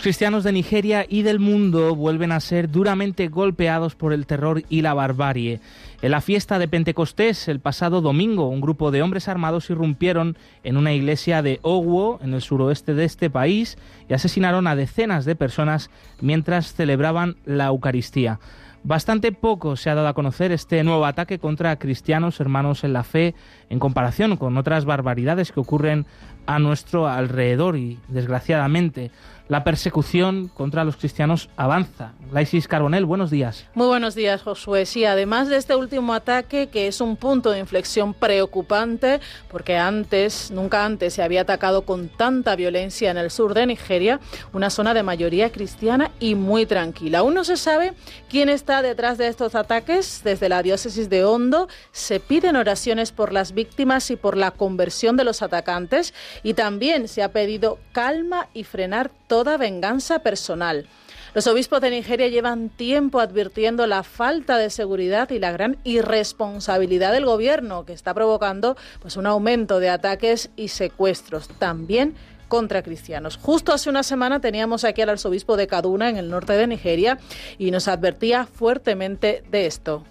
Los cristianos de Nigeria y del mundo vuelven a ser duramente golpeados por el terror y la barbarie. En la fiesta de Pentecostés, el pasado domingo, un grupo de hombres armados irrumpieron en una iglesia de Ogwo, en el suroeste de este país, y asesinaron a decenas de personas mientras celebraban la Eucaristía. Bastante poco se ha dado a conocer este nuevo ataque contra cristianos hermanos en la fe en comparación con otras barbaridades que ocurren a nuestro alrededor y desgraciadamente la persecución contra los cristianos avanza. Laisis Carbonel, buenos días. Muy buenos días, Josué. Sí, además de este último ataque, que es un punto de inflexión preocupante, porque antes, nunca antes, se había atacado con tanta violencia en el sur de Nigeria, una zona de mayoría cristiana y muy tranquila. Aún no se sabe quién está detrás de estos ataques. Desde la diócesis de Hondo se piden oraciones por las víctimas y por la conversión de los atacantes, y también se ha pedido calma y frenar toda venganza personal. Los obispos de Nigeria llevan tiempo advirtiendo la falta de seguridad y la gran irresponsabilidad del gobierno que está provocando pues un aumento de ataques y secuestros también contra cristianos. Justo hace una semana teníamos aquí al arzobispo de Kaduna en el norte de Nigeria y nos advertía fuertemente de esto.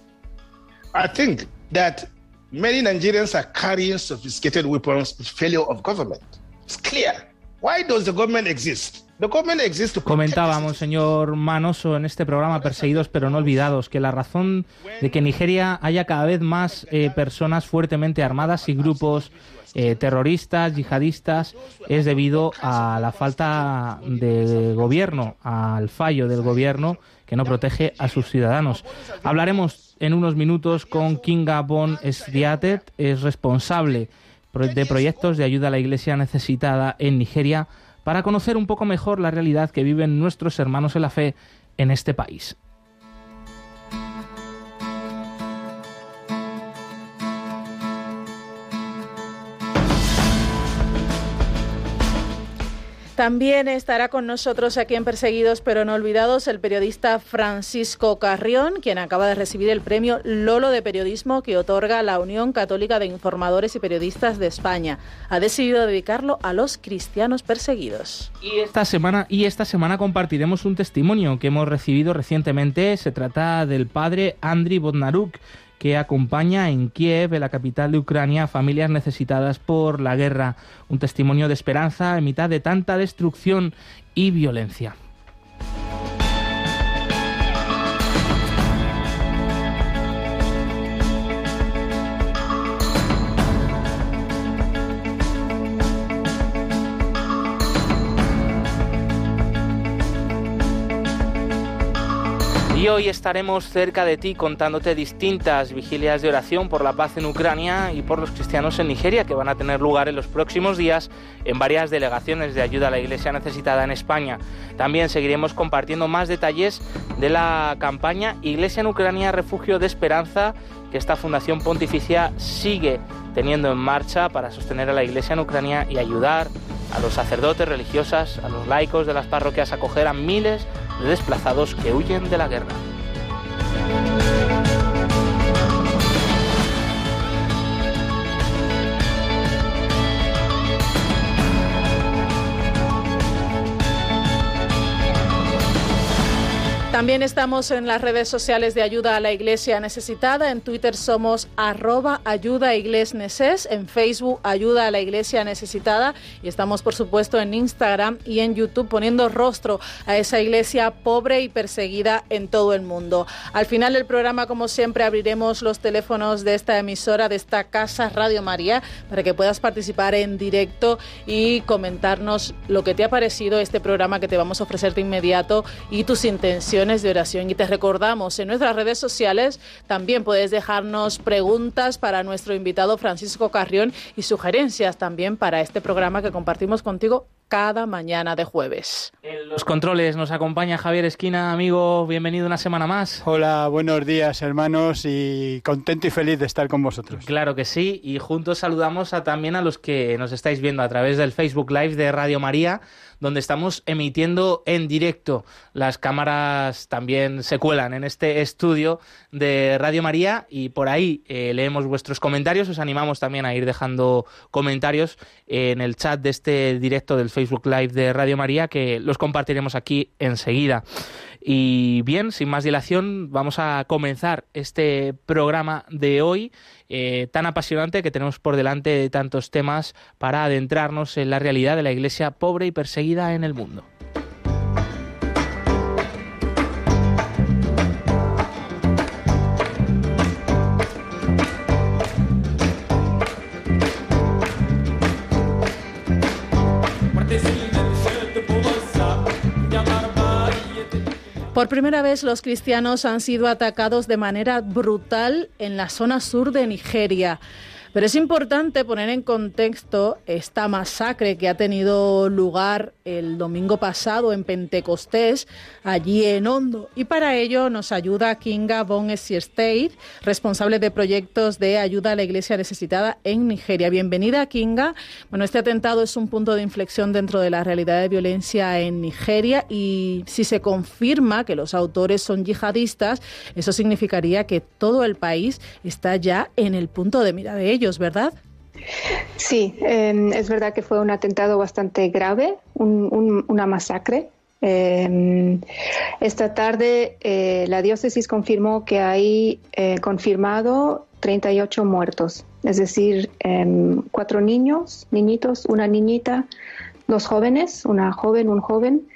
Many Nigerians are carrying sophisticated weapons failure of government. It's clear. Why does the government exist? Comentábamos, señor Manoso, en este programa Perseguidos pero no olvidados, que la razón de que en Nigeria haya cada vez más eh, personas fuertemente armadas y grupos eh, terroristas, yihadistas, es debido a la falta de gobierno, al fallo del gobierno que no protege a sus ciudadanos. Hablaremos en unos minutos con Kinga Bon Sdiatet, es responsable de proyectos de ayuda a la iglesia necesitada en Nigeria para conocer un poco mejor la realidad que viven nuestros hermanos en la fe en este país. También estará con nosotros aquí en Perseguidos pero no olvidados el periodista Francisco Carrión, quien acaba de recibir el premio Lolo de Periodismo que otorga la Unión Católica de Informadores y Periodistas de España. Ha decidido dedicarlo a los cristianos perseguidos. Y esta semana, y esta semana compartiremos un testimonio que hemos recibido recientemente. Se trata del padre Andriy Bodnaruk que acompaña en Kiev, la capital de Ucrania, a familias necesitadas por la guerra. Un testimonio de esperanza en mitad de tanta destrucción y violencia. Y hoy estaremos cerca de ti contándote distintas vigilias de oración por la paz en Ucrania y por los cristianos en Nigeria que van a tener lugar en los próximos días en varias delegaciones de ayuda a la Iglesia necesitada en España. También seguiremos compartiendo más detalles de la campaña Iglesia en Ucrania, Refugio de Esperanza que esta Fundación Pontificia sigue teniendo en marcha para sostener a la Iglesia en Ucrania y ayudar a los sacerdotes religiosas, a los laicos de las parroquias a acoger a miles de desplazados que huyen de la guerra. También estamos en las redes sociales de Ayuda a la Iglesia Necesitada. En Twitter somos arroba ayuda en Facebook Ayuda a la Iglesia Necesitada y estamos por supuesto en Instagram y en YouTube poniendo rostro a esa iglesia pobre y perseguida en todo el mundo. Al final del programa, como siempre, abriremos los teléfonos de esta emisora, de esta casa Radio María, para que puedas participar en directo y comentarnos lo que te ha parecido este programa que te vamos a ofrecer de inmediato y tus intenciones de oración. Y te recordamos, en nuestras redes sociales también puedes dejarnos preguntas para nuestro invitado Francisco Carrión y sugerencias también para este programa que compartimos contigo cada mañana de jueves. En los controles nos acompaña Javier Esquina, amigo, bienvenido una semana más. Hola, buenos días hermanos y contento y feliz de estar con vosotros. Claro que sí, y juntos saludamos a, también a los que nos estáis viendo a través del Facebook Live de Radio María donde estamos emitiendo en directo. Las cámaras también se cuelan en este estudio de Radio María y por ahí eh, leemos vuestros comentarios. Os animamos también a ir dejando comentarios en el chat de este directo del Facebook Live de Radio María que los compartiremos aquí enseguida. Y bien, sin más dilación, vamos a comenzar este programa de hoy eh, tan apasionante que tenemos por delante tantos temas para adentrarnos en la realidad de la Iglesia pobre y perseguida en el mundo. Por primera vez los cristianos han sido atacados de manera brutal en la zona sur de Nigeria. Pero es importante poner en contexto esta masacre que ha tenido lugar el domingo pasado en Pentecostés, allí en Hondo. Y para ello nos ayuda Kinga Bon State, responsable de proyectos de ayuda a la iglesia necesitada en Nigeria. Bienvenida, Kinga. Bueno, este atentado es un punto de inflexión dentro de la realidad de violencia en Nigeria y si se confirma que los autores son yihadistas, eso significaría que todo el país está ya en el punto de mira de ellos ¿verdad? Sí, em, es verdad que fue un atentado bastante grave, una masacre. Em, esta tarde eh, la diócesis confirmó que hay eh, confirmado 38 muertos, es decir, em, cuatro niños, niñitos, una niñita, dos jóvenes, una joven, un joven,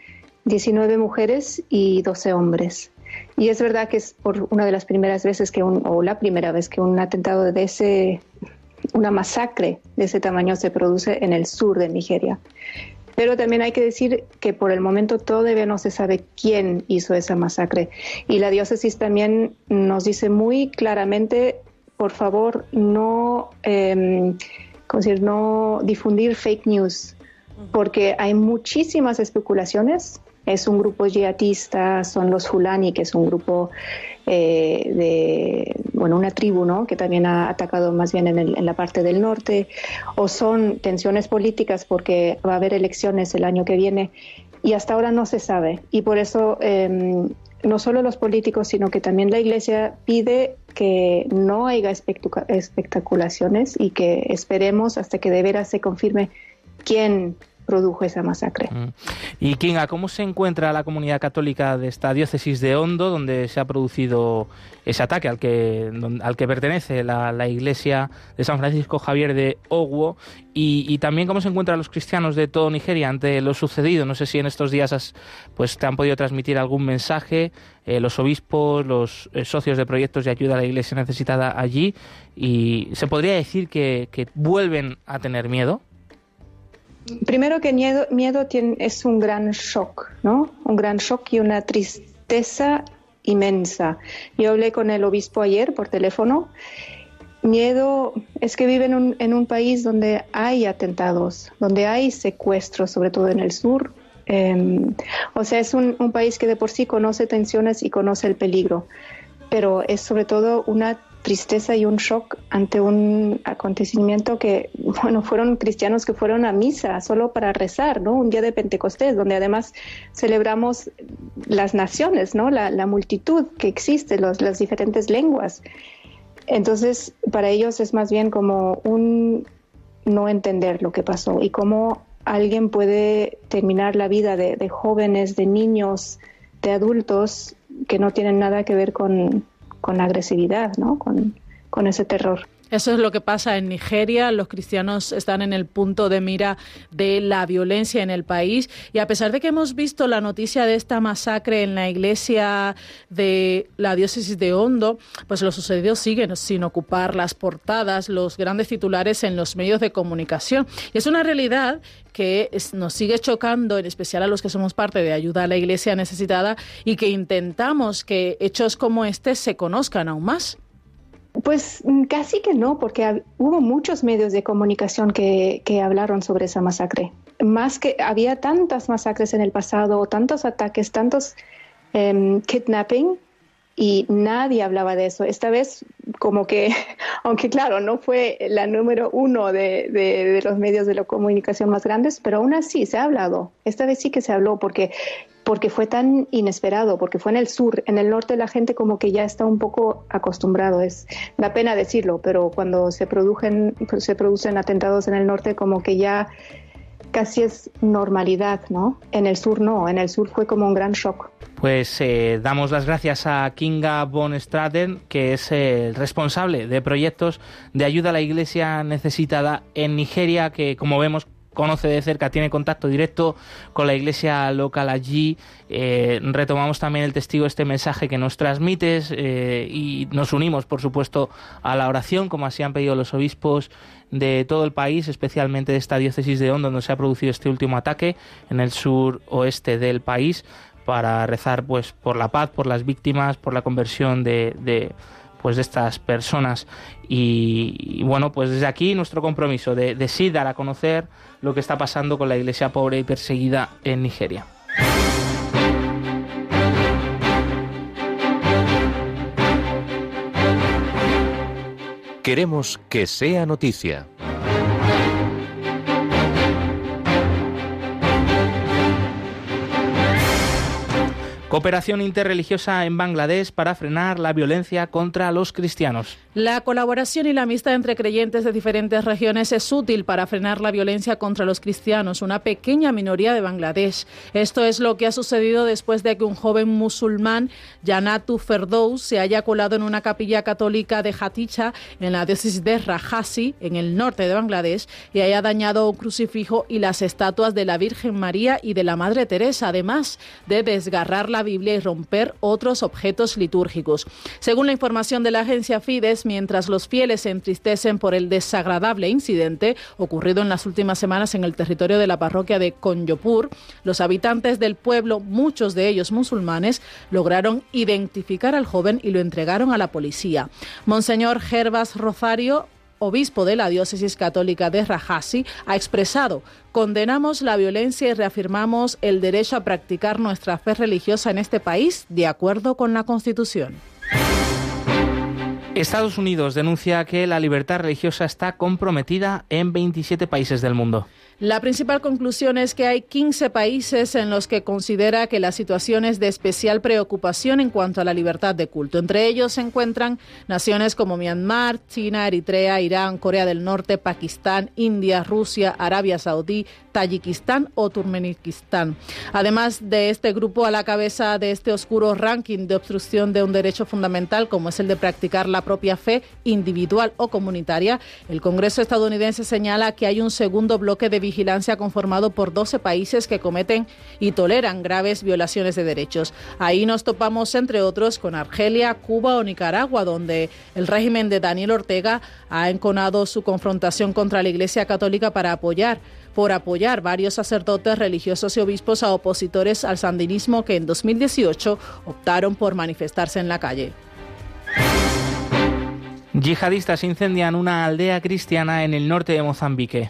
19 mujeres y 12 hombres. Y es verdad que es por una de las primeras veces que un, o la primera vez que un atentado de ese una masacre de ese tamaño se produce en el sur de Nigeria. Pero también hay que decir que por el momento todavía no se sabe quién hizo esa masacre. Y la diócesis también nos dice muy claramente, por favor, no, eh, decir? no difundir fake news, porque hay muchísimas especulaciones es un grupo yihadista, son los Fulani, que es un grupo eh, de, bueno, una tribu, ¿no? Que también ha atacado más bien en, la parte del norte, o son tensiones políticas porque va a haber elecciones el año que viene y hasta ahora no se sabe. Y por eso em, no solo los políticos, sino que también la Iglesia pide que no haya espectaculaciones y que esperemos hasta que de veras se confirme quién produjo esa masacre. Mm. Y Kinga, ¿cómo se encuentra la comunidad católica de esta diócesis de Hondo, donde se ha producido ese ataque al que, al que pertenece la, iglesia de San Francisco Javier de Ogwo? Y, también cómo se encuentran los cristianos de todo Nigeria ante lo sucedido. No sé si en estos días pues, te han podido transmitir algún mensaje, eh, los obispos, los eh, socios de proyectos de ayuda a la iglesia necesitada allí. Y se podría decir que vuelven a tener miedo. Primero que miedo, miedo tiene, es un gran shock, ¿no? Un gran shock y una tristeza inmensa. Yo hablé con el obispo ayer por teléfono. Miedo es que viven en un, en un país donde hay atentados, donde hay secuestros, sobre todo en el sur. Em, o sea, es un, un país que de por sí conoce tensiones y conoce el peligro, pero es sobre todo una tristeza y un shock ante un acontecimiento que, bueno, fueron cristianos que fueron a misa solo para rezar, ¿no? Un día de Pentecostés, donde además celebramos las naciones, ¿no? La, multitud que existe, las diferentes lenguas. Entonces, para ellos es más bien como un no entender lo que pasó y cómo alguien puede terminar la vida de jóvenes, de niños, de adultos que no tienen nada que ver con, con agresividad, ¿no? Con, con ese terror. Eso es lo que pasa en Nigeria. Los cristianos están en el punto de mira de la violencia en el país. Y a pesar de que hemos visto la noticia de esta masacre en la iglesia de la diócesis de Hondo, pues lo sucedido sigue sin ocupar las portadas, los grandes titulares en los medios de comunicación. Y es una realidad que nos sigue chocando, en especial a los que somos parte de ayuda a la iglesia necesitada y que intentamos que hechos como este se conozcan aún más. Pues mm, casi que no, porque hubo muchos medios de comunicación que, hablaron sobre esa masacre. Más que había tantas masacres en el pasado, tantos ataques, tantos em, kidnapping, y nadie hablaba de eso. Esta vez, como que, aunque claro, no fue la número uno de, de, los medios de la comunicación más grandes, pero aún así se ha hablado. Esta vez sí que se habló, porque porque fue tan inesperado, porque fue en el sur, en el norte la gente como que ya está un poco acostumbrado, es da pena decirlo, pero cuando se producen se producen atentados en el norte como que ya casi es normalidad, ¿no? En el sur no, en el sur fue como un gran shock. Pues eh, damos las gracias a Kinga von Straten, que es el responsable de proyectos de ayuda a la iglesia necesitada en Nigeria, que como vemos conoce de cerca, tiene contacto directo con la iglesia local allí. Eh, retomamos también el testigo este mensaje que nos transmites eh, y nos unimos, por supuesto, a la oración, como así han pedido los obispos de todo el país, especialmente de esta diócesis de Hondo, donde se ha producido este último ataque en el sur oeste del país, para rezar pues por la paz, por las víctimas, por la conversión de pues de estas personas y, bueno pues desde aquí nuestro compromiso de, de sí dar a conocer lo que está pasando con la iglesia pobre y perseguida en Nigeria. Queremos que sea noticia. Cooperación interreligiosa en Bangladesh para frenar la violencia contra los cristianos. La colaboración y la amistad entre creyentes de diferentes regiones es útil para frenar la violencia contra los cristianos, una pequeña minoría de Bangladesh. Esto es lo que ha sucedido después de que un joven musulmán, Janatu Ferdous, se haya colado en una capilla católica de Haticha, en la diócesis de Rajasi, en el norte de Bangladesh, y haya dañado un crucifijo y las estatuas de la Virgen María y de la Madre Teresa, además de desgarrar la Biblia y romper otros objetos litúrgicos. Según la información de la agencia Fides, mientras los fieles se entristecen por el desagradable incidente ocurrido en las últimas semanas en el territorio de la parroquia de Conyopur, los habitantes del pueblo, muchos de ellos musulmanes, lograron identificar al joven y lo entregaron a la policía. Monseñor Gervas Rosario obispo de la diócesis católica de Rajasi, ha expresado, condenamos la violencia y reafirmamos el derecho a practicar nuestra fe religiosa en este país de acuerdo con la Constitución. Estados Unidos denuncia que la libertad religiosa está comprometida en 27 países del mundo. La principal conclusión es que hay 15 países en los que considera que la situación es de especial preocupación en cuanto a la libertad de culto. Entre ellos se encuentran naciones como Myanmar, China, Eritrea, Irán, Corea del Norte, Pakistán, India, Rusia, Arabia Saudí, Tayikistán o Turkmenistán. Además de este grupo a la cabeza de este oscuro ranking de obstrucción de un derecho fundamental como es el de practicar la propia fe individual o comunitaria, el Congreso estadounidense señala que hay un segundo bloque de vigilancia conformado por 12 países que cometen y toleran graves violaciones de derechos. Ahí nos topamos, entre otros, con Argelia, Cuba o Nicaragua, donde el régimen de Daniel Ortega ha enconado su confrontación contra la Iglesia Católica para apoyar por apoyar varios sacerdotes religiosos y obispos a opositores al sandinismo que en 2018 optaron por manifestarse en la calle. Yihadistas incendian una aldea cristiana en el norte de Mozambique.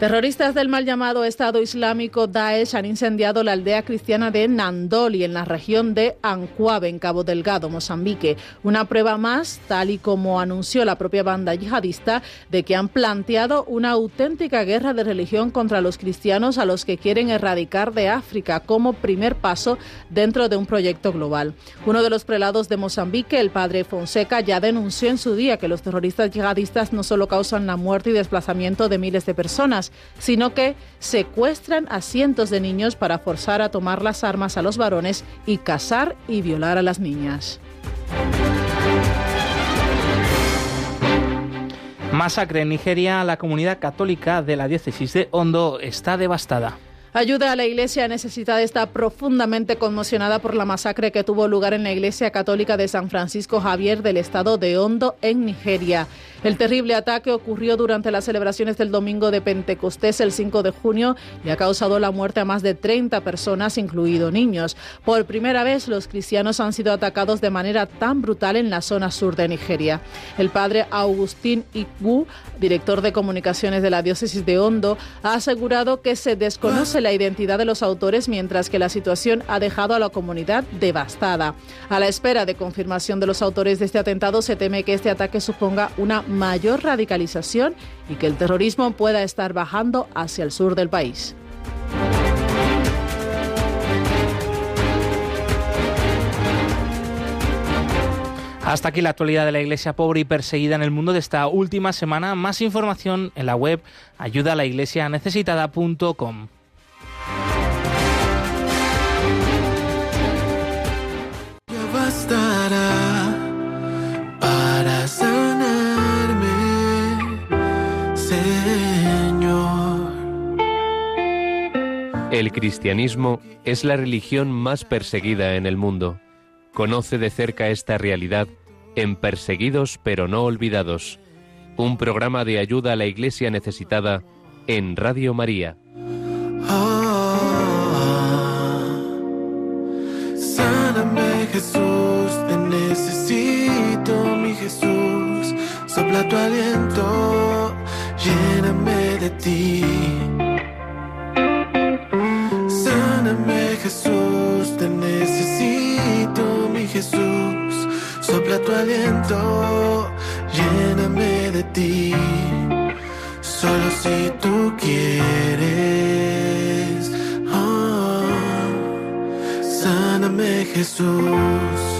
Terroristas del mal llamado Estado Islámico Daesh han incendiado la aldea cristiana de Nandoli en la región de Ancuave, en Cabo Delgado, Mozambique. Una prueba más, tal y como anunció la propia banda yihadista, de que han planteado una auténtica guerra de religión contra los cristianos a los que quieren erradicar de África como primer paso dentro de un proyecto global. Uno de los prelados de Mozambique, el padre Fonseca, ya denunció en su día que los terroristas yihadistas no solo causan la muerte y desplazamiento de miles de personas, sino que secuestran a cientos de niños para forzar a tomar las armas a los varones y casar y violar a las niñas. masacre en Nigeria, la comunidad católica de la diócesis de Hondo está devastada. Ayuda a la Iglesia necesitada está profundamente conmocionada por la masacre que tuvo lugar en la Iglesia Católica de San Francisco Javier del estado de Hondo, en Nigeria. El terrible ataque ocurrió durante las celebraciones del domingo de Pentecostés el 5 de junio y ha causado la muerte a más de 30 personas, incluidos niños. Por primera vez, los cristianos han sido atacados de manera tan brutal en la zona sur de Nigeria. El padre Augustín Igbu, director de comunicaciones de la diócesis de Hondo, ha asegurado que se desconoce la identidad de los autores mientras que la situación ha dejado a la comunidad devastada. A la espera de confirmación de los autores de este atentado, se teme que este ataque suponga una mayor radicalización y que el terrorismo pueda estar bajando hacia el sur del país. Hasta aquí la actualidad de la iglesia pobre y perseguida en el mundo de esta última semana. Más información en la web ayudalaiglesianecesitada.com. El cristianismo es la religión más perseguida en el mundo. Conoce de cerca esta realidad en Perseguidos pero no olvidados, un programa de ayuda a la iglesia necesitada en Radio María. sáname Jesús, te necesito mi Jesús, sopla tu aliento, lléname de ti. Jesús, te necesito, mi Jesús. Sopla tu aliento, lléname de ti. Solo si tú quieres. Oh, sáname, Jesús.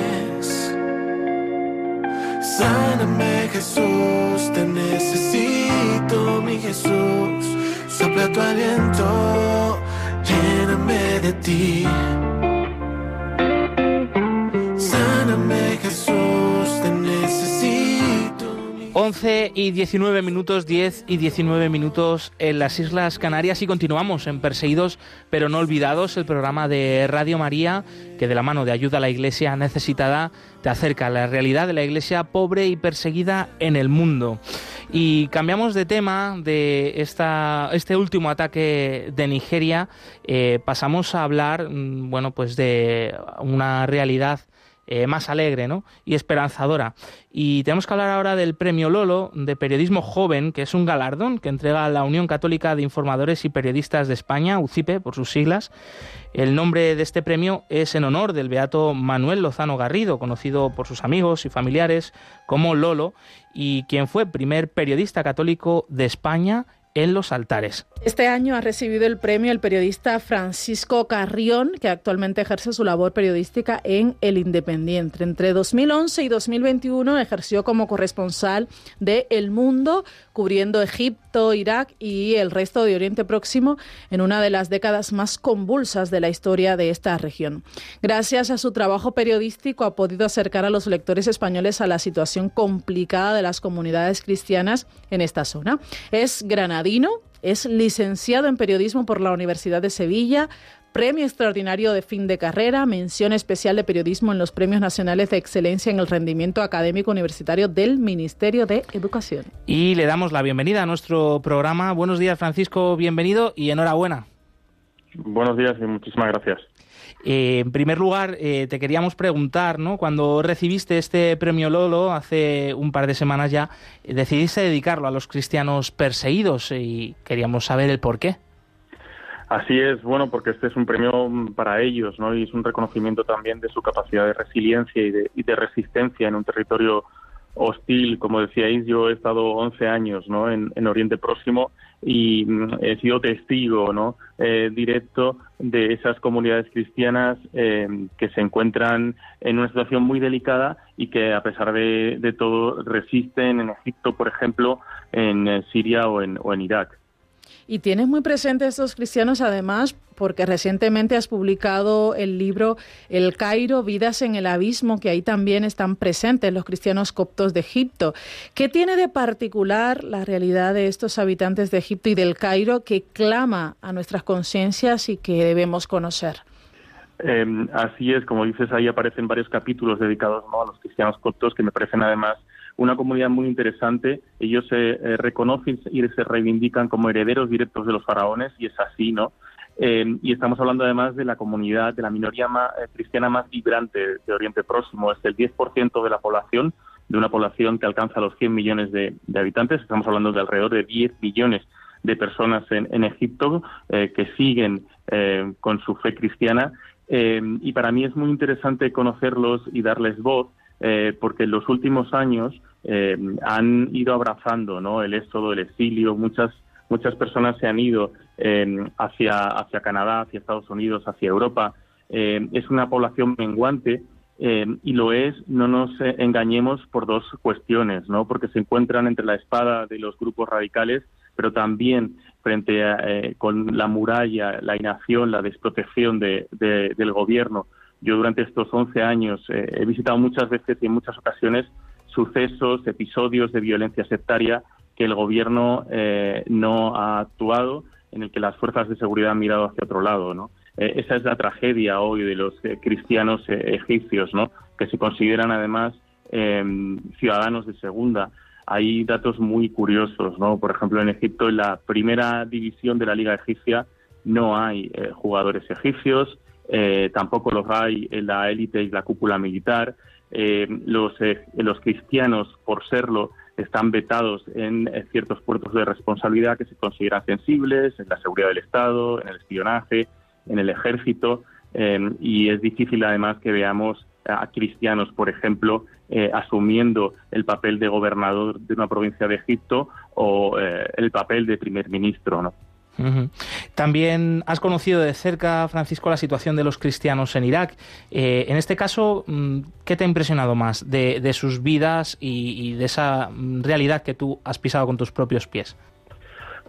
Sáname Jesús, te necesito mi Jesús. Sopla tu aliento, lléname de ti. 11 y 19 minutos, 10 y 19 minutos en las Islas Canarias y continuamos en Perseguidos pero no olvidados, el programa de Radio María que de la mano de ayuda a la iglesia necesitada te acerca a la realidad de la iglesia pobre y perseguida en el mundo. Y cambiamos de tema de esta, este último ataque de Nigeria, eh, pasamos a hablar, mm, bueno, pues de una realidad eh, más alegre ¿no? y esperanzadora. Y tenemos que hablar ahora del Premio Lolo de Periodismo Joven, que es un galardón que entrega la Unión Católica de Informadores y Periodistas de España, UCIPE por sus siglas. El nombre de este premio es en honor del beato Manuel Lozano Garrido, conocido por sus amigos y familiares como Lolo, y quien fue primer periodista católico de España en los altares. Este año ha recibido el premio el periodista Francisco Carrión, que actualmente ejerce su labor periodística en El Independiente. Entre 2011 y 2021 ejerció como corresponsal de El Mundo, cubriendo Egipto, Irak y el resto de Oriente Próximo en una de las décadas más convulsas de la historia de esta región. Gracias a su trabajo periodístico ha podido acercar a los lectores españoles a la situación complicada de las comunidades cristianas en esta zona. Es granadino, es licenciado en periodismo por la Universidad de Sevilla, Premio Extraordinario de Fin de Carrera, mención especial de periodismo en los Premios Nacionales de Excelencia en el Rendimiento Académico Universitario del Ministerio de Educación. Y le damos la bienvenida a nuestro programa. Buenos días, Francisco, bienvenido y enhorabuena. Buenos días y muchísimas gracias. Eh, en primer lugar, eh, te queríamos preguntar, ¿no? Cuando recibiste este premio Lolo hace un par de semanas ya, eh, decidiste dedicarlo a los cristianos perseguidos y queríamos saber el por qué. Así es, bueno, porque este es un premio para ellos, ¿no? Y es un reconocimiento también de su capacidad de resiliencia y de, resistencia en un territorio hostil, como decíais, yo he estado 11 años ¿no? en, Oriente Próximo y mm, he sido testigo ¿no? Eh, directo de esas comunidades cristianas eh, que se encuentran en una situación muy delicada y que a pesar de, todo resisten en Egipto, por ejemplo, en eh, Siria o en, o en Irak. Y tienes muy presente a estos cristianos además porque recientemente has publicado el libro El Cairo, Vidas en el Abismo, que ahí también están presentes los cristianos coptos de Egipto. ¿Qué tiene de particular la realidad de estos habitantes de Egipto y del Cairo que clama a nuestras conciencias y que debemos conocer? Em, así es, como dices, ahí aparecen varios capítulos dedicados a los cristianos coptos que me parecen además una comunidad muy interesante. Ellos se eh, reconocen y se reivindican como herederos directos de los faraones y es así, ¿no? Eh, y estamos hablando además de la comunidad, de la minoría eh, cristiana más vibrante de Oriente Próximo. Es el 10% de la población, de una población que alcanza los 100 millones de, habitantes. Estamos hablando de alrededor de 10 millones de personas en, Egipto que siguen con su fe cristiana. y para mí es muy interesante conocerlos y darles voz porque en los últimos años eh, han ido abrazando el éxodo, el exilio, muchas, muchas personas se han ido eh, hacia, hacia Canadá, hacia Estados Unidos, hacia Europa. Eh, es una población menguante y lo es, no nos engañemos por dos cuestiones, ¿no? porque se encuentran entre la espada de los grupos radicales, pero también frente a, con la muralla, la inacción, la desprotección de, del gobierno. Yo durante estos 11 años he visitado muchas veces y en muchas ocasiones sucesos, episodios de violencia sectaria que el gobierno eh, no ha actuado, en el que las fuerzas de seguridad han mirado hacia otro lado, ¿no? Eh, esa es la tragedia hoy de los eh, cristianos egipcios, ¿no? Que se consideran además em, ciudadanos de segunda. Hay datos muy curiosos, ¿no? Por ejemplo, en Egipto, en la primera división de la Liga Egipcia, no hay jugadores egipcios, tampoco los hay en la élite y la cúpula militar. Eh, los, eh, los cristianos, por serlo, están vetados en eh, ciertos puertos de responsabilidad que se consideran sensibles, en la seguridad del Estado, en el espionaje, en el ejército, y es difícil además que veamos a cristianos, por ejemplo, asumiendo el papel de gobernador de una provincia de Egipto o el papel de primer ministro, ¿no? También has conocido de cerca, Francisco, la situación de los cristianos en Irak. Eh, en este caso, mm, ¿qué te ha impresionado más de, sus vidas y, de esa mm, realidad que tú has pisado con tus propios pies?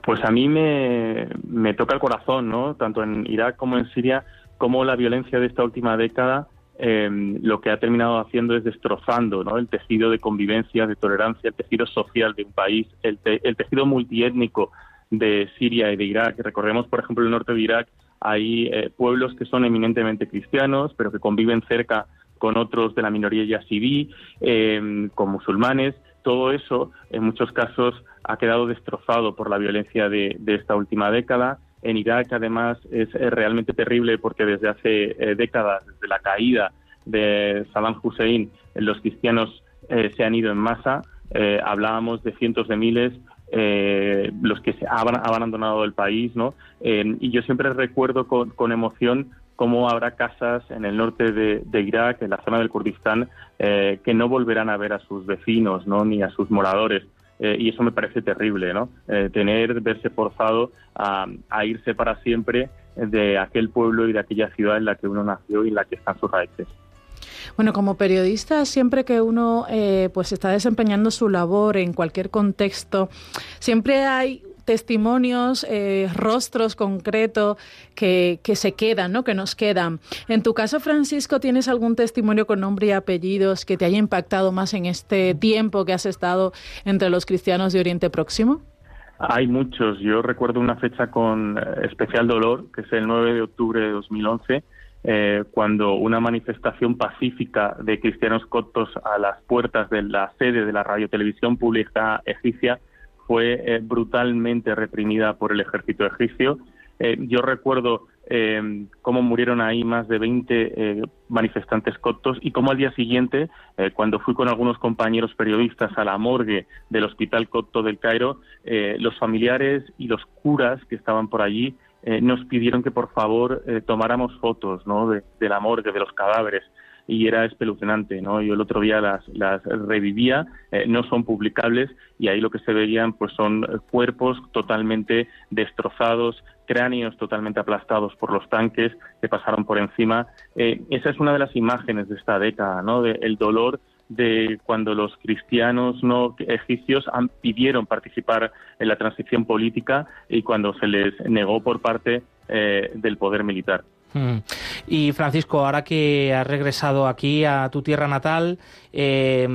Pues a mí me, toca el corazón, ¿no? Tanto en Irak como en Siria, como la violencia de esta última década em, lo que ha terminado haciendo es destrozando ¿no? el tejido de convivencia, de tolerancia, el tejido social de un país, el, el tejido multiétnico de Siria y de Irak. Recordemos, por ejemplo, el norte de Irak hay eh, pueblos que son eminentemente cristianos, pero que conviven cerca con otros de la minoría yazidí, eh, con musulmanes. Todo eso, en muchos casos, ha quedado destrozado por la violencia de, esta última década. En Irak, además, es, realmente terrible porque desde hace eh, décadas, desde la caída de Saddam Hussein, los cristianos se han ido en masa. hablábamos de cientos de miles eh, los que se han abandonado el país, ¿no? Eh, y yo siempre recuerdo con, emoción cómo habrá casas en el norte de, Irak, en la zona del Kurdistán, eh, que no volverán a ver a sus vecinos, ¿no? Ni a sus moradores. y eso me parece terrible, ¿no? tener, verse forzado a, a irse para siempre de aquel pueblo y de aquella ciudad en la que uno nació y en la que están sus raíces. Bueno, como periodista, siempre que uno eh, pues está desempeñando su labor en cualquier contexto, siempre hay testimonios, eh, rostros concretos que, que, se quedan, ¿no? que nos quedan. En tu caso, Francisco, ¿tienes algún testimonio con nombre y apellidos que te haya impactado más en este tiempo que has estado entre los cristianos de Oriente Próximo? Hay muchos. Yo recuerdo una fecha con eh, especial dolor, que es el 9 de octubre de 2011, eh, cuando una manifestación pacífica de cristianos coptos a las puertas de la sede de la radiotelevisión pública egipcia fue eh, brutalmente reprimida por el ejército egipcio. Eh, yo recuerdo cómo murieron ahí más de 20 manifestantes coptos y cómo al día siguiente, cuando fui con algunos compañeros periodistas a la morgue del Hospital Copto del Cairo, los familiares y los curas que estaban por allí eh, nos pidieron que por favor eh, tomáramos fotos ¿no? de, la morgue, de los cadáveres. y era espeluznante, ¿no? Yo el otro día las, las revivía, eh, no son publicables y ahí lo que se veían pues son cuerpos totalmente destrozados, cráneos totalmente aplastados por los tanques que pasaron por encima. Esa es una de las imágenes de esta década, ¿no? De el dolor de cuando los cristianos no egipcios pidieron participar en la transición política y cuando se les negó por parte eh, del poder militar. Mm. Y Francisco, ahora que has regresado aquí a tu tierra natal eh,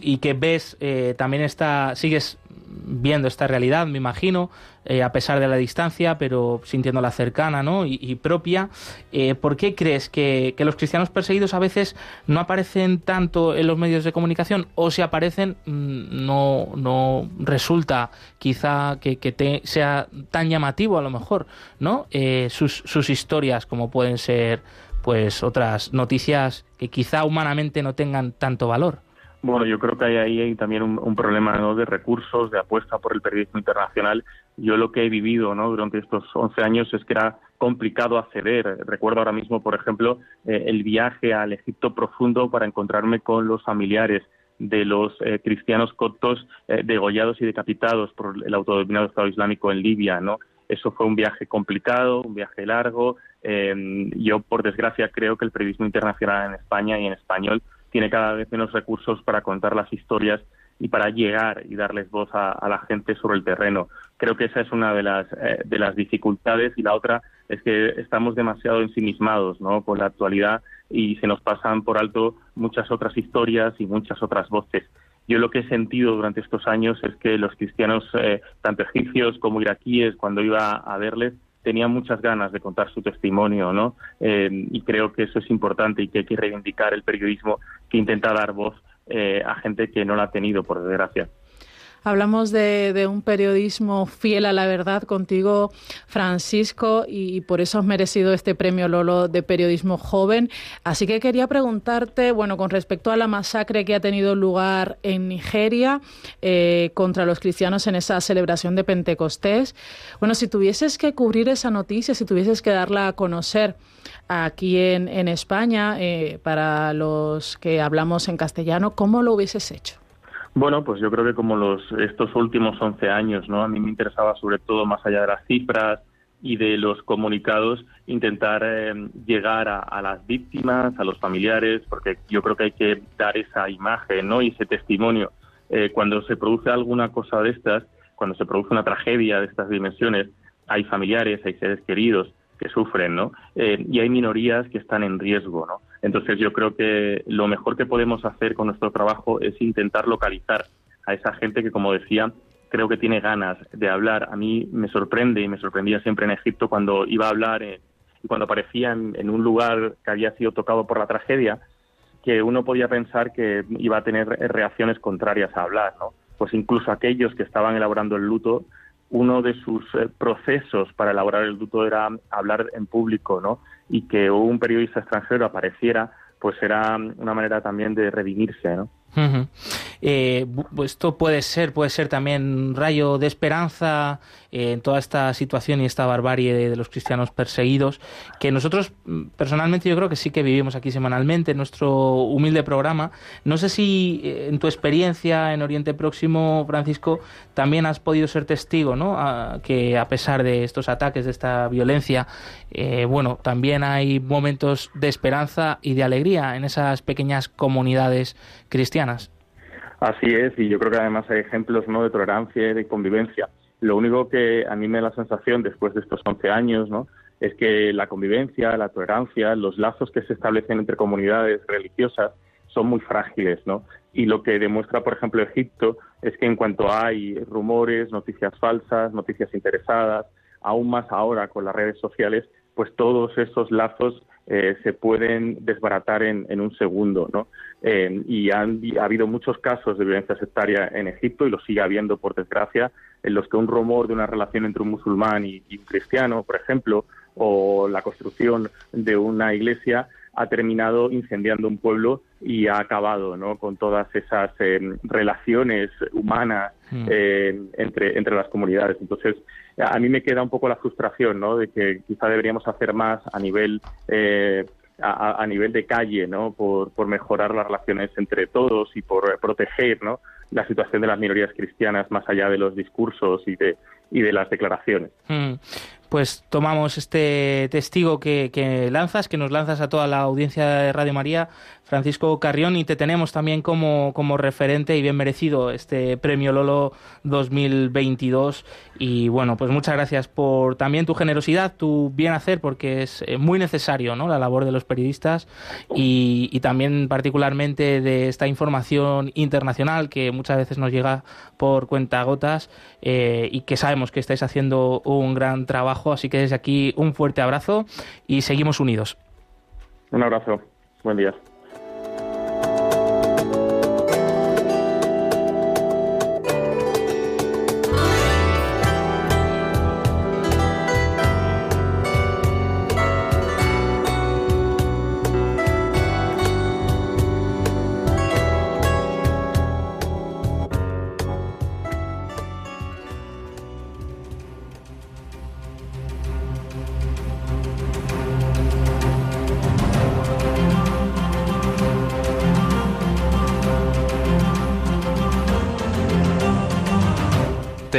y que ves eh, también esta, sigues viendo esta realidad, me imagino, eh, a pesar de la distancia, pero sintiéndola cercana ¿no? y, propia. Eh, ¿Por qué crees que, los cristianos perseguidos a veces no aparecen tanto en los medios de comunicación o si aparecen mm, no, no resulta quizá que, sea tan llamativo a lo mejor ¿no? Eh, sus, sus historias como pueden ser pues otras noticias que quizá humanamente no tengan tanto valor? Bueno, yo creo que hay ahí también un, problema de recursos, de apuesta por el periodismo internacional. Yo lo que he vivido ¿no? durante estos 11 años es que era complicado acceder. Recuerdo ahora mismo, por ejemplo, eh, el viaje al Egipto profundo para encontrarme con los familiares de los eh, cristianos coptos eh, degollados y decapitados por el autodenominado Estado Islámico en Libia, ¿no? Eso fue un viaje complicado, un viaje largo. yo, por desgracia, creo que el periodismo internacional en España y en español tiene cada vez menos recursos para contar las historias y para llegar y darles voz a, la gente sobre el terreno. Creo que esa es una de las, eh, de las dificultades y la otra es que estamos demasiado ensimismados ¿no? con la actualidad y se nos pasan por alto muchas otras historias y muchas otras voces. Yo lo que he sentido durante estos años es que los cristianos, eh, tanto egipcios como iraquíes, cuando iba a verles, tenía muchas ganas de contar su testimonio, ¿no? Eh, y creo que eso es importante y que hay que reivindicar el periodismo que intenta dar voz eh, a gente que no la ha tenido, por desgracia. Hablamos de, un periodismo fiel a la verdad contigo, Francisco, y, por eso has merecido este premio Lolo de periodismo joven. Así que quería preguntarte, bueno, con respecto a la masacre que ha tenido lugar en Nigeria eh, contra los cristianos en esa celebración de Pentecostés, bueno, si tuvieses que cubrir esa noticia, si tuvieses que darla a conocer aquí en, España, eh, para los que hablamos en castellano, ¿cómo lo hubieses hecho? Bueno, pues yo creo que como los estos últimos 11 años, ¿no? A mí me interesaba sobre todo más allá de las cifras y de los comunicados intentar eh, llegar a, las víctimas, a los familiares, porque yo creo que hay que dar esa imagen, ¿no? Y ese testimonio eh, cuando se produce alguna cosa de estas, cuando se produce una tragedia de estas dimensiones, hay familiares, hay seres queridos que sufren, ¿no? Eh, y hay minorías que están en riesgo, ¿no? Entonces yo creo que lo mejor que podemos hacer con nuestro trabajo es intentar localizar a esa gente que, como decía, creo que tiene ganas de hablar. A mí me sorprende y me sorprendía siempre en Egipto cuando iba a hablar y cuando aparecía en, un lugar que había sido tocado por la tragedia, que uno podía pensar que iba a tener reacciones contrarias a hablar, ¿no? Pues incluso aquellos que estaban elaborando el luto uno de sus eh, procesos para elaborar el luto era hablar en público, ¿no? Y que un periodista extranjero apareciera, pues era una manera también de redimirse, ¿no? Eh, esto puede ser, puede ser también un rayo de esperanza en toda esta situación y esta barbarie de, los cristianos perseguidos, que nosotros mm, personalmente yo creo que sí que vivimos aquí semanalmente en nuestro humilde programa. No sé si eh, en tu experiencia en Oriente Próximo, Francisco, también has podido ser testigo, ¿no? que a pesar de estos ataques, de esta violencia, bueno, también hay momentos de esperanza y de alegría en esas pequeñas comunidades cristianas Así es, y yo creo que además hay ejemplos ¿no? de tolerancia y de convivencia. Lo único que a mí me da la sensación después de estos 11 años ¿no? es que la convivencia, la tolerancia, los lazos que se establecen entre comunidades religiosas son muy frágiles, ¿no? Y lo que demuestra, por ejemplo, Egipto es que en cuanto hay rumores, noticias falsas, noticias interesadas, aún más ahora con las redes sociales, pues todos esos lazos eh, se pueden desbaratar en, en un segundo, ¿no? Eh, y han, ha habido muchos casos de violencia sectaria en Egipto y lo sigue habiendo, por desgracia, en los que un rumor de una relación entre un musulmán y, un cristiano, por ejemplo, o la construcción de una iglesia ha terminado incendiando un pueblo y ha acabado ¿no? con todas esas eh, relaciones humanas mm. entre, entre las comunidades. Entonces, a mí me queda un poco la frustración ¿no? de que quizá deberíamos hacer más a nivel eh, a, nivel de calle, ¿no? Por, por, mejorar las relaciones entre todos y por proteger, ¿no? La situación de las minorías cristianas más allá de los discursos y de, y de las declaraciones. Mm pues tomamos este testigo que, lanzas, que nos lanzas a toda la audiencia de Radio María, Francisco Carrión, y te tenemos también como, como referente y bien merecido este premio Lolo 2022. Y bueno, pues muchas gracias por también tu generosidad, tu bien hacer, porque es eh, muy necesario ¿no? la labor de los periodistas y, también particularmente de esta información internacional que muchas veces nos llega por cuentagotas eh, y que sabemos que estáis haciendo un gran trabajo así que desde aquí un fuerte abrazo y seguimos unidos. Un abrazo, buen día.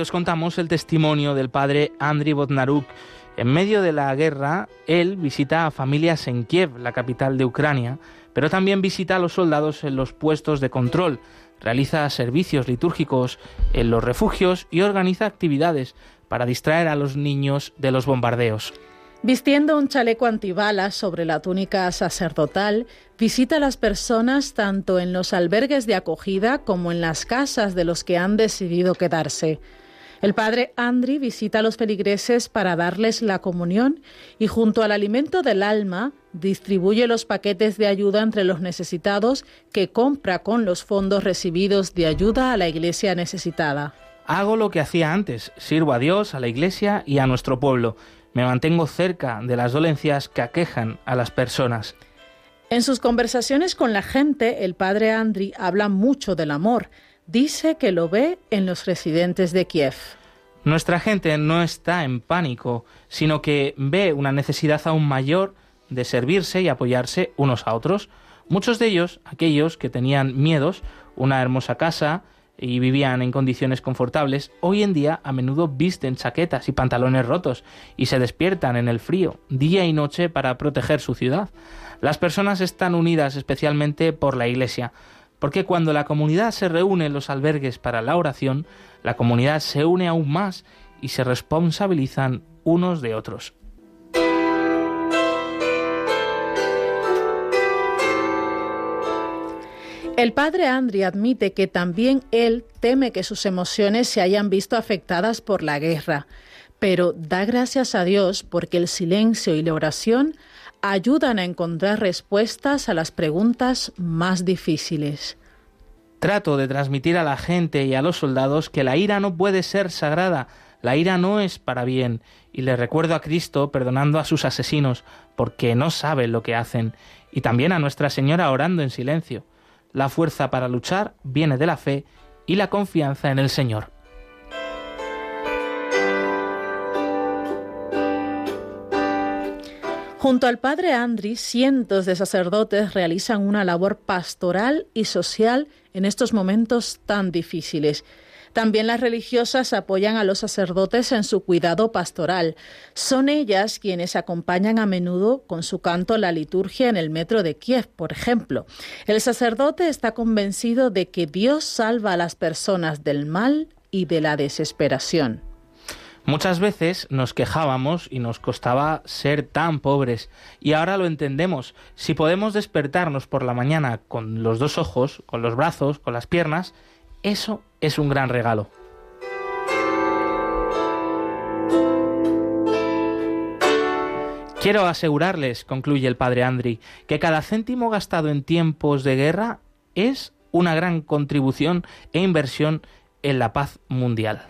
Os contamos el testimonio del padre Andriy Bodnaruk. En medio de la guerra, él visita a familias en Kiev, la capital de Ucrania, pero también visita a los soldados en los puestos de control, realiza servicios litúrgicos en los refugios y organiza actividades para distraer a los niños de los bombardeos. Vistiendo un chaleco antibalas sobre la túnica sacerdotal, visita a las personas tanto en los albergues de acogida como en las casas de los que han decidido quedarse. El padre Andri visita a los feligreses para darles la comunión y junto al alimento del alma distribuye los paquetes de ayuda entre los necesitados que compra con los fondos recibidos de ayuda a la iglesia necesitada. Hago lo que hacía antes, sirvo a Dios, a la iglesia y a nuestro pueblo. Me mantengo cerca de las dolencias que aquejan a las personas. En sus conversaciones con la gente, el padre Andri habla mucho del amor, dice que lo ve en los residentes de Kiev. Nuestra gente no está en pánico, sino que ve una necesidad aún mayor de servirse y apoyarse unos a otros. Muchos de ellos, aquellos que tenían miedos, una hermosa casa y vivían en condiciones confortables, hoy en día a menudo visten chaquetas y pantalones rotos y se despiertan en el frío, día y noche, para proteger su ciudad. Las personas están unidas especialmente por la Iglesia, porque cuando la comunidad se reúne en los albergues para la oración, la comunidad se une aún más y se responsabilizan unos de otros. El padre Andri admite que también él teme que sus emociones se hayan visto afectadas por la guerra, pero da gracias a Dios porque el silencio y la oración ayudan a encontrar respuestas a las preguntas más difíciles. Trato de transmitir a la gente y a los soldados que la ira no puede ser sagrada, la ira no es para bien, y le recuerdo a Cristo perdonando a sus asesinos, porque no saben lo que hacen, y también a Nuestra Señora orando en silencio. La fuerza para luchar viene de la fe y la confianza en el Señor. Junto al padre Andri, cientos de sacerdotes realizan una labor pastoral y social en estos momentos tan difíciles. También las religiosas apoyan a los sacerdotes en su cuidado pastoral. Son ellas quienes acompañan a menudo con su canto la liturgia en el metro de Kiev, por ejemplo. El sacerdote está convencido de que Dios salva a las personas del mal y de la desesperación. Muchas veces nos quejábamos y nos costaba ser tan pobres, y ahora lo entendemos. Si podemos despertarnos por la mañana con los dos ojos, con los brazos, con las piernas, eso es un gran regalo. Quiero asegurarles, concluye el padre Andri, que cada céntimo gastado en tiempos de guerra es una gran contribución e inversión en la paz mundial.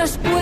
Los pueblos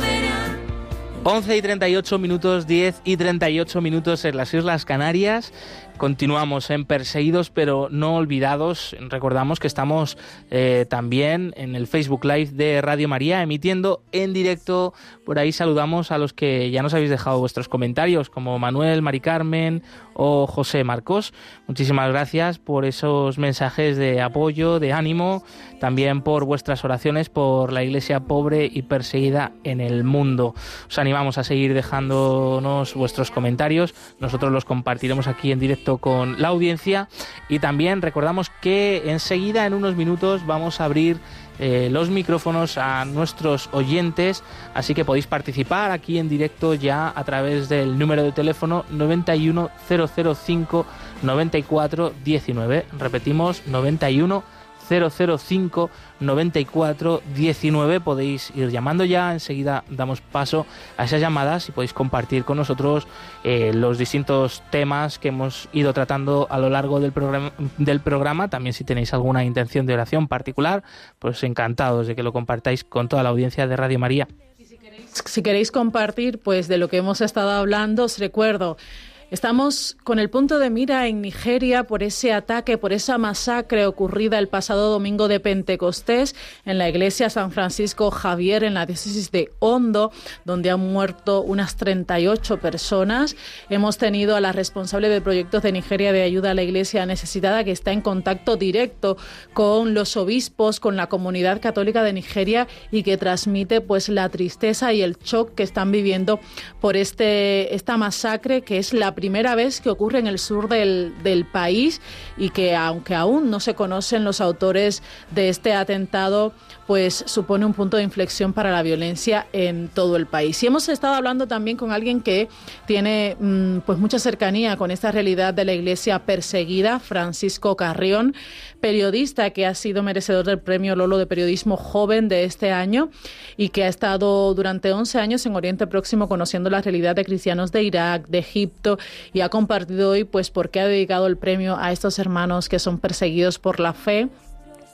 verán. 11 y 38 minutos, 10 y 38 minutos en las Islas Canarias. Continuamos en Perseguidos pero no olvidados. Recordamos que estamos eh, también en el Facebook Live de Radio María emitiendo en directo. Por ahí saludamos a los que ya nos habéis dejado vuestros comentarios, como Manuel, Mari Carmen o José Marcos. Muchísimas gracias por esos mensajes de apoyo, de ánimo, también por vuestras oraciones por la iglesia pobre y perseguida en el mundo. Os animamos a seguir dejándonos vuestros comentarios. Nosotros los compartiremos aquí en directo con la audiencia y también recordamos que enseguida en unos minutos vamos a abrir eh, los micrófonos a nuestros oyentes, así que podéis participar aquí en directo ya a través del número de teléfono 91005 9419. Repetimos 91 005 94 19. Podéis ir llamando ya, enseguida damos paso a esas llamadas y podéis compartir con nosotros eh, los distintos temas que hemos ido tratando a lo largo del programa, del programa. También si tenéis alguna intención de oración particular, pues encantados de que lo compartáis con toda la audiencia de Radio María. Si queréis compartir pues de lo que hemos estado hablando, os recuerdo Estamos con el punto de mira en Nigeria por ese ataque, por esa masacre ocurrida el pasado domingo de Pentecostés en la iglesia San Francisco Javier en la diócesis de Hondo, donde han muerto unas 38 personas. Hemos tenido a la responsable de proyectos de Nigeria de ayuda a la iglesia necesitada que está en contacto directo con los obispos, con la comunidad católica de Nigeria y que transmite pues la tristeza y el shock que están viviendo por este esta masacre que es la primera vez que ocurre en el sur del, del país y que aunque aún no se conocen los autores de este atentado, pues supone un punto de inflexión para la violencia en todo el país. Y hemos estado hablando también con alguien que tiene mm, pues mucha cercanía con esta realidad de la iglesia perseguida, Francisco Carrión, periodista que ha sido merecedor del premio Lolo de Periodismo Joven de este año y que ha estado durante 11 años en Oriente Próximo conociendo la realidad de cristianos de Irak, de Egipto y ha compartido hoy pues por qué ha dedicado el premio a estos hermanos que son perseguidos por la fe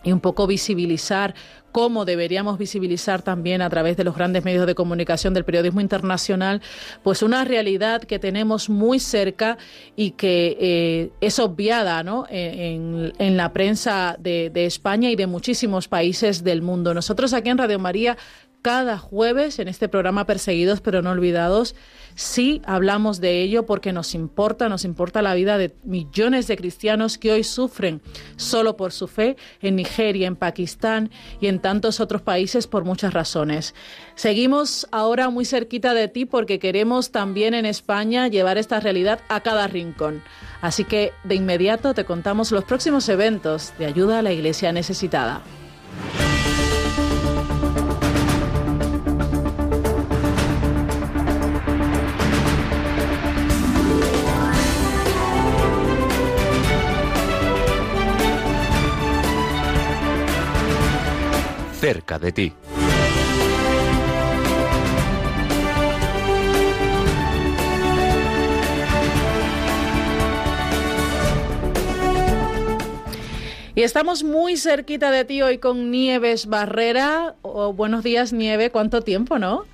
y un poco visibilizar cómo deberíamos visibilizar también a través de los grandes medios de comunicación del periodismo internacional, pues una realidad que tenemos muy cerca y que eh, es obviada ¿no? en, en la prensa de, de España y de muchísimos países del mundo. Nosotros aquí en Radio María cada jueves en este programa Perseguidos pero no olvidados. Sí hablamos de ello porque nos importa, nos importa la vida de millones de cristianos que hoy sufren solo por su fe en Nigeria, en Pakistán y en tantos otros países por muchas razones. Seguimos ahora muy cerquita de ti porque queremos también en España llevar esta realidad a cada rincón. Así que de inmediato te contamos los próximos eventos de ayuda a la Iglesia necesitada. Cerca de ti. Y estamos muy cerquita de ti hoy con Nieves Barrera. Oh, buenos días, Nieve. ¿Cuánto tiempo, no?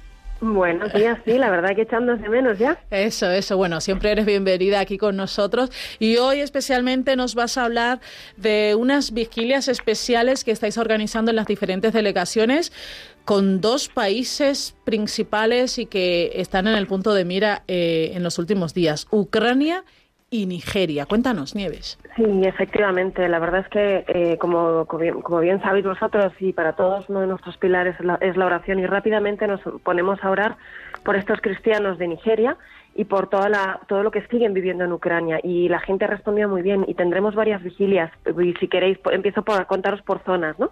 Buenos días, sí, la verdad que echándose menos ya. Eso, eso, bueno, siempre eres bienvenida aquí con nosotros y hoy especialmente nos vas a hablar de unas vigilias especiales que estáis organizando en las diferentes delegaciones con dos países principales y que están en el punto de mira eh, en los últimos días, Ucrania Nigeria. Cuéntanos, Nieves. Sí, efectivamente. La verdad es que, eh, como, como, bien, sabéis vosotros y para todos, uno de nuestros pilares es la, oración y rápidamente nos ponemos a orar por estos cristianos de Nigeria y por toda la, todo lo que siguen viviendo en Ucrania. Y la gente ha respondido muy bien y tendremos varias vigilias. Y si queréis, empiezo por contaros por zonas. ¿no?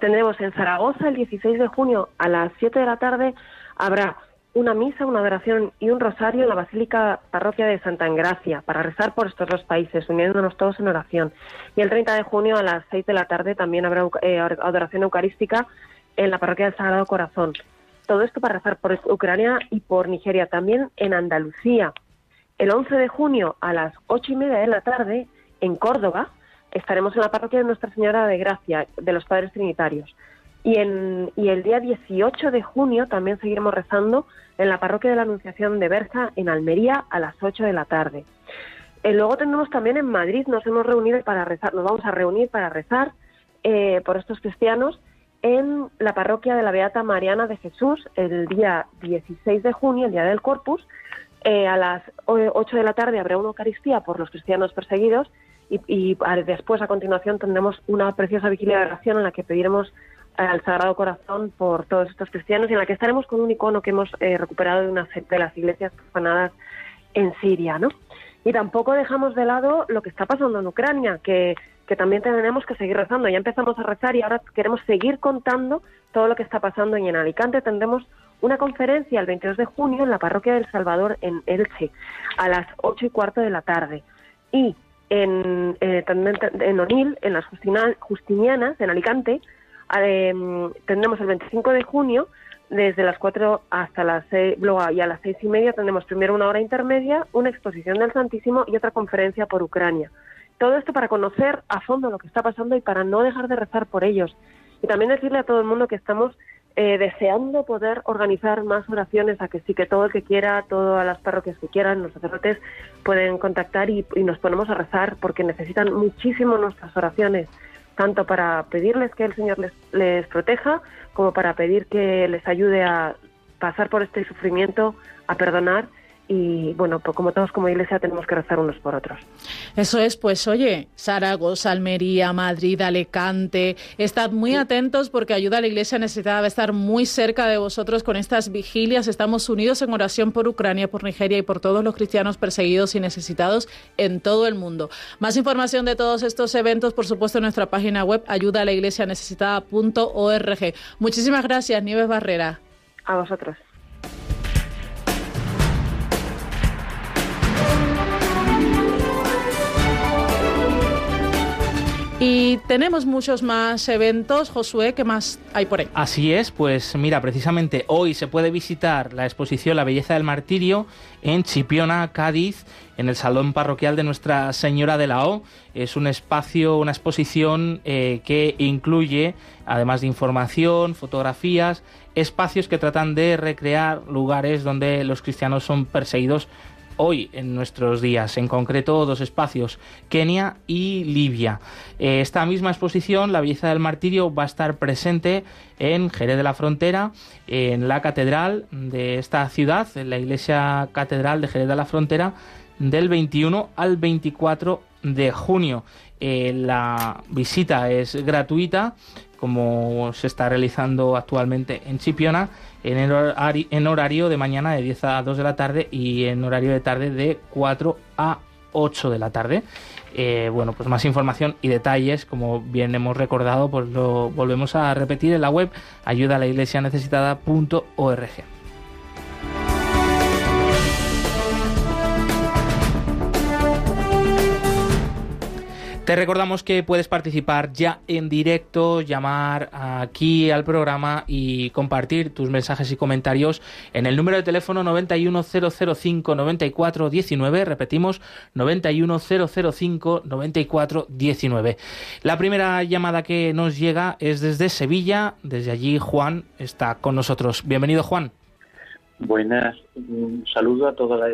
Tendremos en Zaragoza el 16 de junio a las 7 de la tarde habrá una misa, una adoración y un rosario en la Basílica Parroquia de Santa Engracia para rezar por estos dos países, uniéndonos todos en oración. Y el 30 de junio a las 6 de la tarde también habrá eh, adoración eucarística en la Parroquia del Sagrado Corazón. Todo esto para rezar por Ucrania y por Nigeria, también en Andalucía. El 11 de junio a las 8 y media de la tarde en Córdoba estaremos en la Parroquia de Nuestra Señora de Gracia de los Padres Trinitarios. Y, el día 18 de junio también seguiremos rezando en la parroquia de la Anunciación de Berza, en Almería, a las 8 de la tarde. Eh, luego tenemos también en Madrid, nos hemos reunido para rezar, nos vamos a reunir para rezar eh, por estos cristianos en la parroquia de la Beata Mariana de Jesús el día 16 de junio, el día del Corpus. Eh, a las 8 de la tarde habrá una Eucaristía por los cristianos perseguidos y, y después, a continuación, tendremos una preciosa vigilia de oración en la que pediremos al Sagrado Corazón por todos estos cristianos y en la que estaremos con un icono que hemos eh, recuperado de una de las iglesias profanadas en Siria, ¿no? Y tampoco dejamos de lado lo que está pasando en Ucrania, que, que también tenemos que seguir rezando. Ya empezamos a rezar y ahora queremos seguir contando todo lo que está pasando. Y en Alicante tendremos una conferencia el 22 de junio en la Parroquia del Salvador en Elche, a las 8 y cuarto de la tarde. Y en, eh, en Onil, en las Justinianas, en Alicante, eh, tendremos el 25 de junio, desde las 4 hasta las 6, luego y a las 6 y media tendremos primero una hora intermedia, una exposición del Santísimo y otra conferencia por Ucrania. Todo esto para conocer a fondo lo que está pasando y para no dejar de rezar por ellos. Y también decirle a todo el mundo que estamos eh, deseando poder organizar más oraciones, a que sí que todo el que quiera, todas las parroquias que quieran, los sacerdotes pueden contactar y nos ponemos a rezar porque necesitan muchísimo nuestras oraciones tanto para pedirles que el Señor les, les proteja como para pedir que les ayude a pasar por este sufrimiento, a perdonar y bueno, pues como todos como iglesia tenemos que rezar unos por otros. Eso es, pues oye, Zaragoza, Almería, Madrid, Alicante, estad muy atentos porque ayuda a la iglesia necesitada estar muy cerca de vosotros con estas vigilias. Estamos unidos en oración por Ucrania, por Nigeria y por todos los cristianos perseguidos y necesitados en todo el mundo. Más información de todos estos eventos, por supuesto, en nuestra página web ayuda a la iglesia necesitada.org. Muchísimas gracias, Nieves Barrera. A vosotros. Y tenemos muchos más eventos. Josué, ¿qué más hay por ahí? Así es, pues mira, precisamente hoy se puede visitar la exposición La Belleza del Martirio en Chipiona, Cádiz, en el Salón Parroquial de Nuestra Señora de la O. Es un espacio, una exposición eh, que incluye, además de información, fotografías, espacios que tratan de recrear lugares donde los cristianos son perseguidos hoy en nuestros días, en concreto dos espacios, Kenia y Libia. Eh, esta misma exposición, La belleza del martirio, va a estar presente en Jerez de la Frontera, en la catedral de esta ciudad, en la iglesia catedral de Jerez de la Frontera, del 21 al 24 de junio. Eh, la visita es gratuita, como se está realizando actualmente en Chipiona, en, horario, de mañana de 10 a 2 de la tarde y en horario de tarde de 4 a 8 de la tarde. Eh, bueno, pues más información y detalles, como bien hemos recordado, pues lo volvemos a repetir en la web ayuda. Te recordamos que puedes participar ya en directo, llamar aquí al programa y compartir tus mensajes y comentarios en el número de teléfono 910059419. Repetimos, 910059419. La primera llamada que nos llega es desde Sevilla. Desde allí Juan está con nosotros. Bienvenido Juan. Buenas, un saludo a toda la,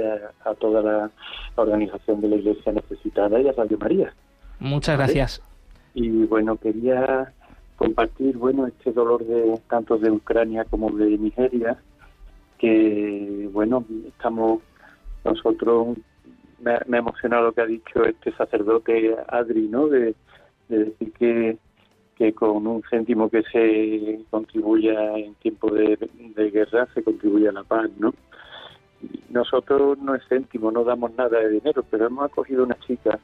a toda la organización de la Iglesia Necesitada y a Radio María. Muchas gracias. Y bueno, quería compartir bueno este dolor de tanto de Ucrania como de Nigeria, que bueno, estamos nosotros, me, ha emocionado lo que ha dicho este sacerdote Adri, ¿no? De, decir que, que con un céntimo que se contribuya en tiempo de, de guerra se contribuye a la paz, ¿no? Nosotros no es céntimo, no damos nada de dinero, pero hemos acogido una chica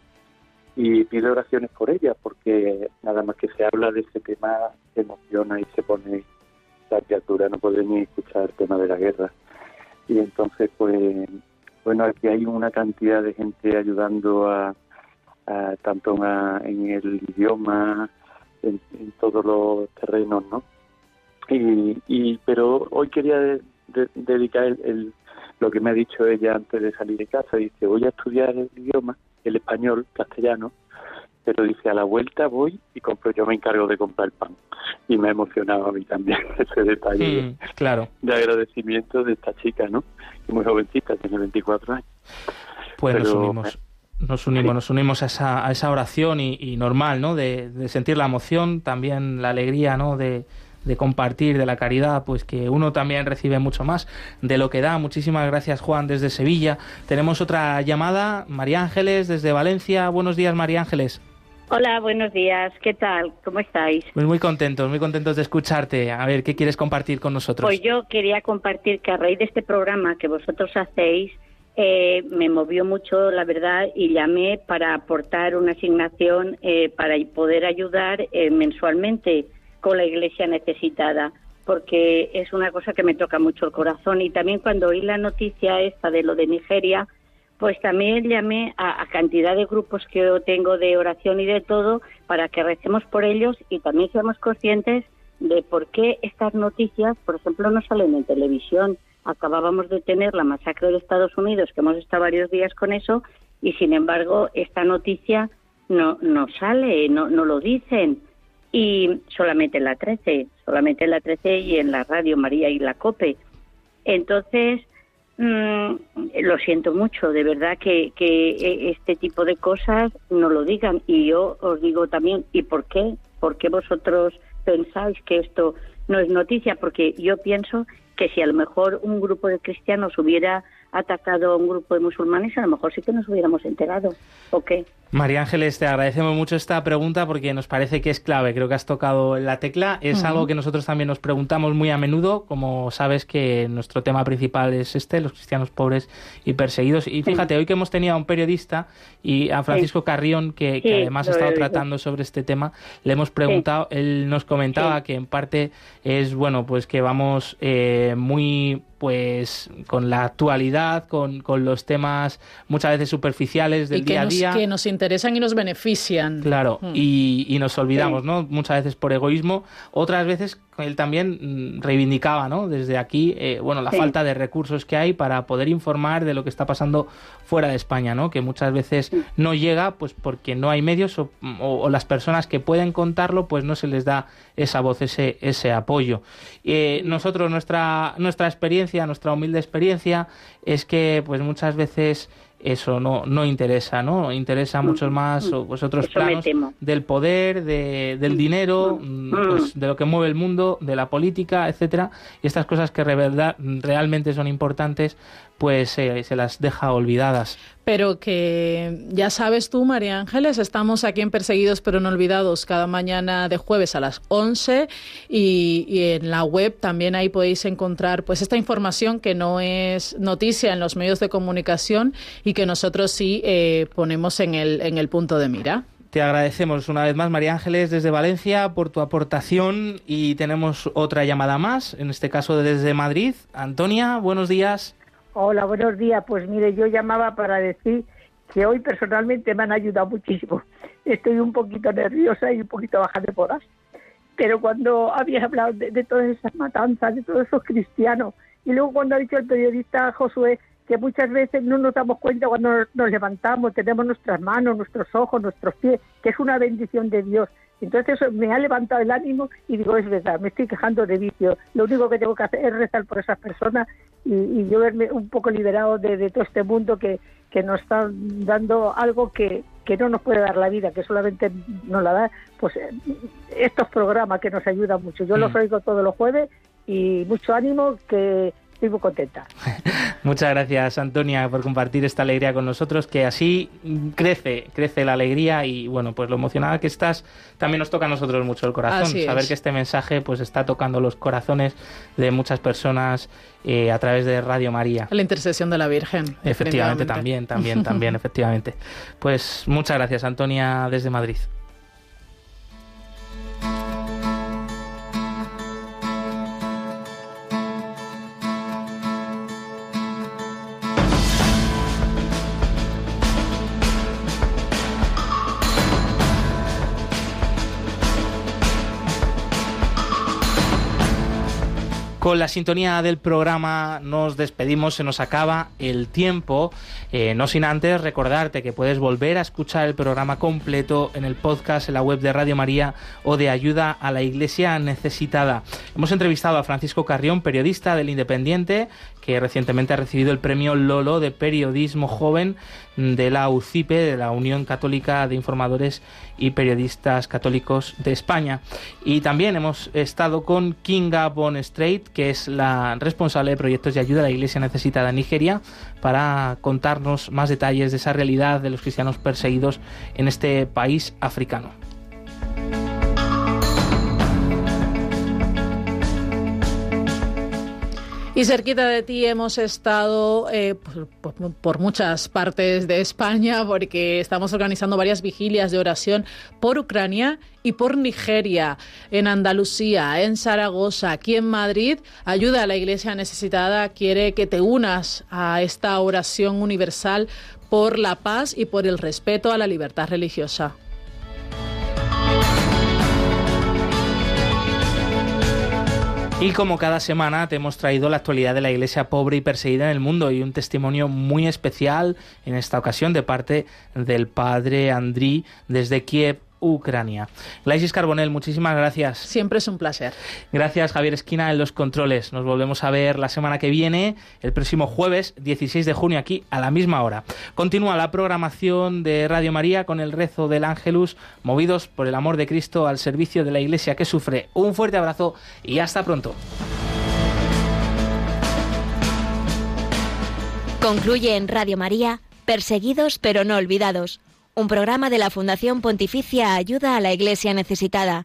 y pido oraciones por ella porque nada más que se habla de ese tema se emociona y se pone la criatura no puede ni escuchar el tema de la guerra. Y entonces pues bueno aquí hay una cantidad de gente ayudando a, tanto en el idioma en, todos los terrenos no y, y pero hoy quería dedicar el, lo que me ha dicho ella antes de salir de casa. Dice voy a estudiar el idioma el español, castellano, pero dice, a la vuelta voy y compro, yo me encargo de comprar el pan. Y me ha emocionado a mí también ese detalle mm, claro. de agradecimiento de esta chica, ¿no? Muy jovencita, tiene 24 años. Pues nos unimos. Nos unimos, nos unimos a esa, a esa oración y, normal, ¿no? De, de sentir la emoción, también la alegría, ¿no? De, de compartir, de la caridad, pues que uno también recibe mucho más de lo que da. Muchísimas gracias Juan desde Sevilla. Tenemos otra llamada, María Ángeles desde Valencia. Buenos días María Ángeles. Hola, buenos días. ¿Qué tal? ¿Cómo estáis? Pues muy contentos, muy contentos de escucharte. A ver, ¿qué quieres compartir con nosotros? Pues yo quería compartir que a raíz de este programa que vosotros hacéis, eh, me movió mucho, la verdad, y llamé para aportar una asignación eh, para poder ayudar eh, mensualmente con la iglesia necesitada, porque es una cosa que me toca mucho el corazón. Y también cuando oí la noticia esta de lo de Nigeria, pues también llamé a, cantidad de grupos que yo tengo de oración y de todo para que recemos por ellos y también seamos conscientes de por qué estas noticias, por ejemplo, no salen en televisión. Acabábamos de tener la masacre de Estados Unidos, que hemos estado varios días con eso, y sin embargo esta noticia no, no sale, no, no lo dicen y solamente en la 13, solamente en la 13 y en la radio María y la COPE. Entonces, mm, lo siento mucho, de verdad que, que este tipo de cosas no lo digan. Y yo os digo también, ¿y por qué? ¿Por qué vosotros pensáis que esto no es noticia? Porque yo pienso que si a lo mejor un grupo de cristianos hubiera atacado a un grupo de musulmanes, a lo mejor sí que nos hubiéramos enterado. ¿O qué? María Ángeles, te agradecemos mucho esta pregunta porque nos parece que es clave. Creo que has tocado la tecla. Es algo que nosotros también nos preguntamos muy a menudo. Como sabes que nuestro tema principal es este, los cristianos pobres y perseguidos. Y fíjate, hoy que hemos tenido a un periodista y a Francisco Carrión, que, además ha estado tratando sobre este tema, le hemos preguntado, él nos comentaba que en parte es, bueno, pues que vamos eh, muy pues con la actualidad, con, con los temas muchas veces superficiales del y que día a nos, día. que nos interesan y nos benefician. Claro, Mm. y, y nos olvidamos, ¿no? Muchas veces por egoísmo, otras veces él también mm, reivindicaba, ¿no? Desde aquí, eh, bueno, la Sí. falta de recursos que hay para poder informar de lo que está pasando fuera de España, ¿no? Que muchas veces no llega, pues porque no hay medios o, o- o las personas que pueden contarlo, pues no se les da esa voz, ese, ese apoyo. Eh, nosotros, nuestra, nuestra experiencia, nuestra humilde experiencia, es que pues muchas veces eso no, no interesa, ¿no? Interesa mucho más o, pues, otros Eso planos del poder, de, del dinero, mm, pues, de lo que mueve el mundo, de la política, etcétera, y estas cosas que realmente son importantes, pues eh, se las deja olvidadas. Pero que ya sabes tú, María Ángeles, estamos aquí en Perseguidos pero no olvidados cada mañana de jueves a las 11 y, y en la web también ahí podéis encontrar pues esta información que no es noticia en los medios de comunicación y que nosotros sí eh, ponemos en el, en el punto de mira. Te agradecemos una vez más, María Ángeles, desde Valencia, por tu aportación y tenemos otra llamada más, en este caso desde Madrid. Antonia, buenos días. Hola, buenos días. Pues mire, yo llamaba para decir que hoy personalmente me han ayudado muchísimo. Estoy un poquito nerviosa y un poquito baja de podas. Pero cuando habías hablado de, todas esas matanzas, de todos esos cristianos, y luego cuando ha dicho el periodista Josué que muchas veces no nos damos cuenta cuando nos levantamos, tenemos nuestras manos, nuestros ojos, nuestros pies, que es una bendición de Dios. Entonces eso me ha levantado el ánimo y digo, es verdad, me estoy quejando de vicio. Lo único que tengo que hacer es rezar por esas personas y, y yo verme un poco liberado de, de todo este mundo que, que nos está dando algo que, que no nos puede dar la vida, que solamente nos la da pues eh, estos programas que nos ayudan mucho. Yo los Mm. oigo todos los jueves y mucho ánimo que estoy muy contenta. Muchas gracias, Antonia, por compartir esta alegría con nosotros, que así crece, crece la alegría y, bueno, pues lo emocionada que estás también nos toca a nosotros mucho el corazón. Así Saber es. que este mensaje pues está tocando los corazones de muchas personas eh, a través de Radio María. La intercesión de la Virgen. Efectivamente, también, también, también, efectivamente. Pues muchas gracias, Antonia, desde Madrid. Con la sintonía del programa nos despedimos, se nos acaba el tiempo, eh, no sin antes recordarte que puedes volver a escuchar el programa completo en el podcast, en la web de Radio María o de Ayuda a la Iglesia Necesitada. Hemos entrevistado a Francisco Carrión, periodista del Independiente, que recientemente ha recibido el premio Lolo de Periodismo Joven de la UCIPE, de la Unión Católica de Informadores y Periodistas Católicos de España. Y también hemos estado con Kinga Bon Strait, que es la responsable de proyectos de ayuda a la Iglesia necesitada en Nigeria, para contarnos más detalles de esa realidad de los cristianos perseguidos en este país africano. Y cerquita de ti hemos estado eh, por, muchas partes de España porque estamos organizando varias vigilias de oración por Ucrania y por Nigeria, en Andalucía, en Zaragoza, aquí en Madrid. Ayuda a la Iglesia Necesitada quiere que te unas a esta oración universal por la paz y por el respeto a la libertad religiosa. Y como cada semana te hemos traído la actualidad de la iglesia pobre y perseguida en el mundo y un testimonio muy especial en esta ocasión de parte del padre Andrí desde Kiev, Ucrania. Glaisis Carbonell, muchísimas gracias. Siempre es un placer. Gracias Javier Esquina en los controles. Nos volvemos a ver la semana que viene, el próximo jueves 16 de junio aquí a la misma hora. Continúa la programación de Radio María con el rezo del Ángelus, movidos por el amor de Cristo al servicio de la iglesia que sufre. Un fuerte abrazo y hasta pronto. Concluye en Radio María, Perseguidos pero no olvidados, un programa de la Fundación Pontificia Ayuda a la Iglesia Necesitada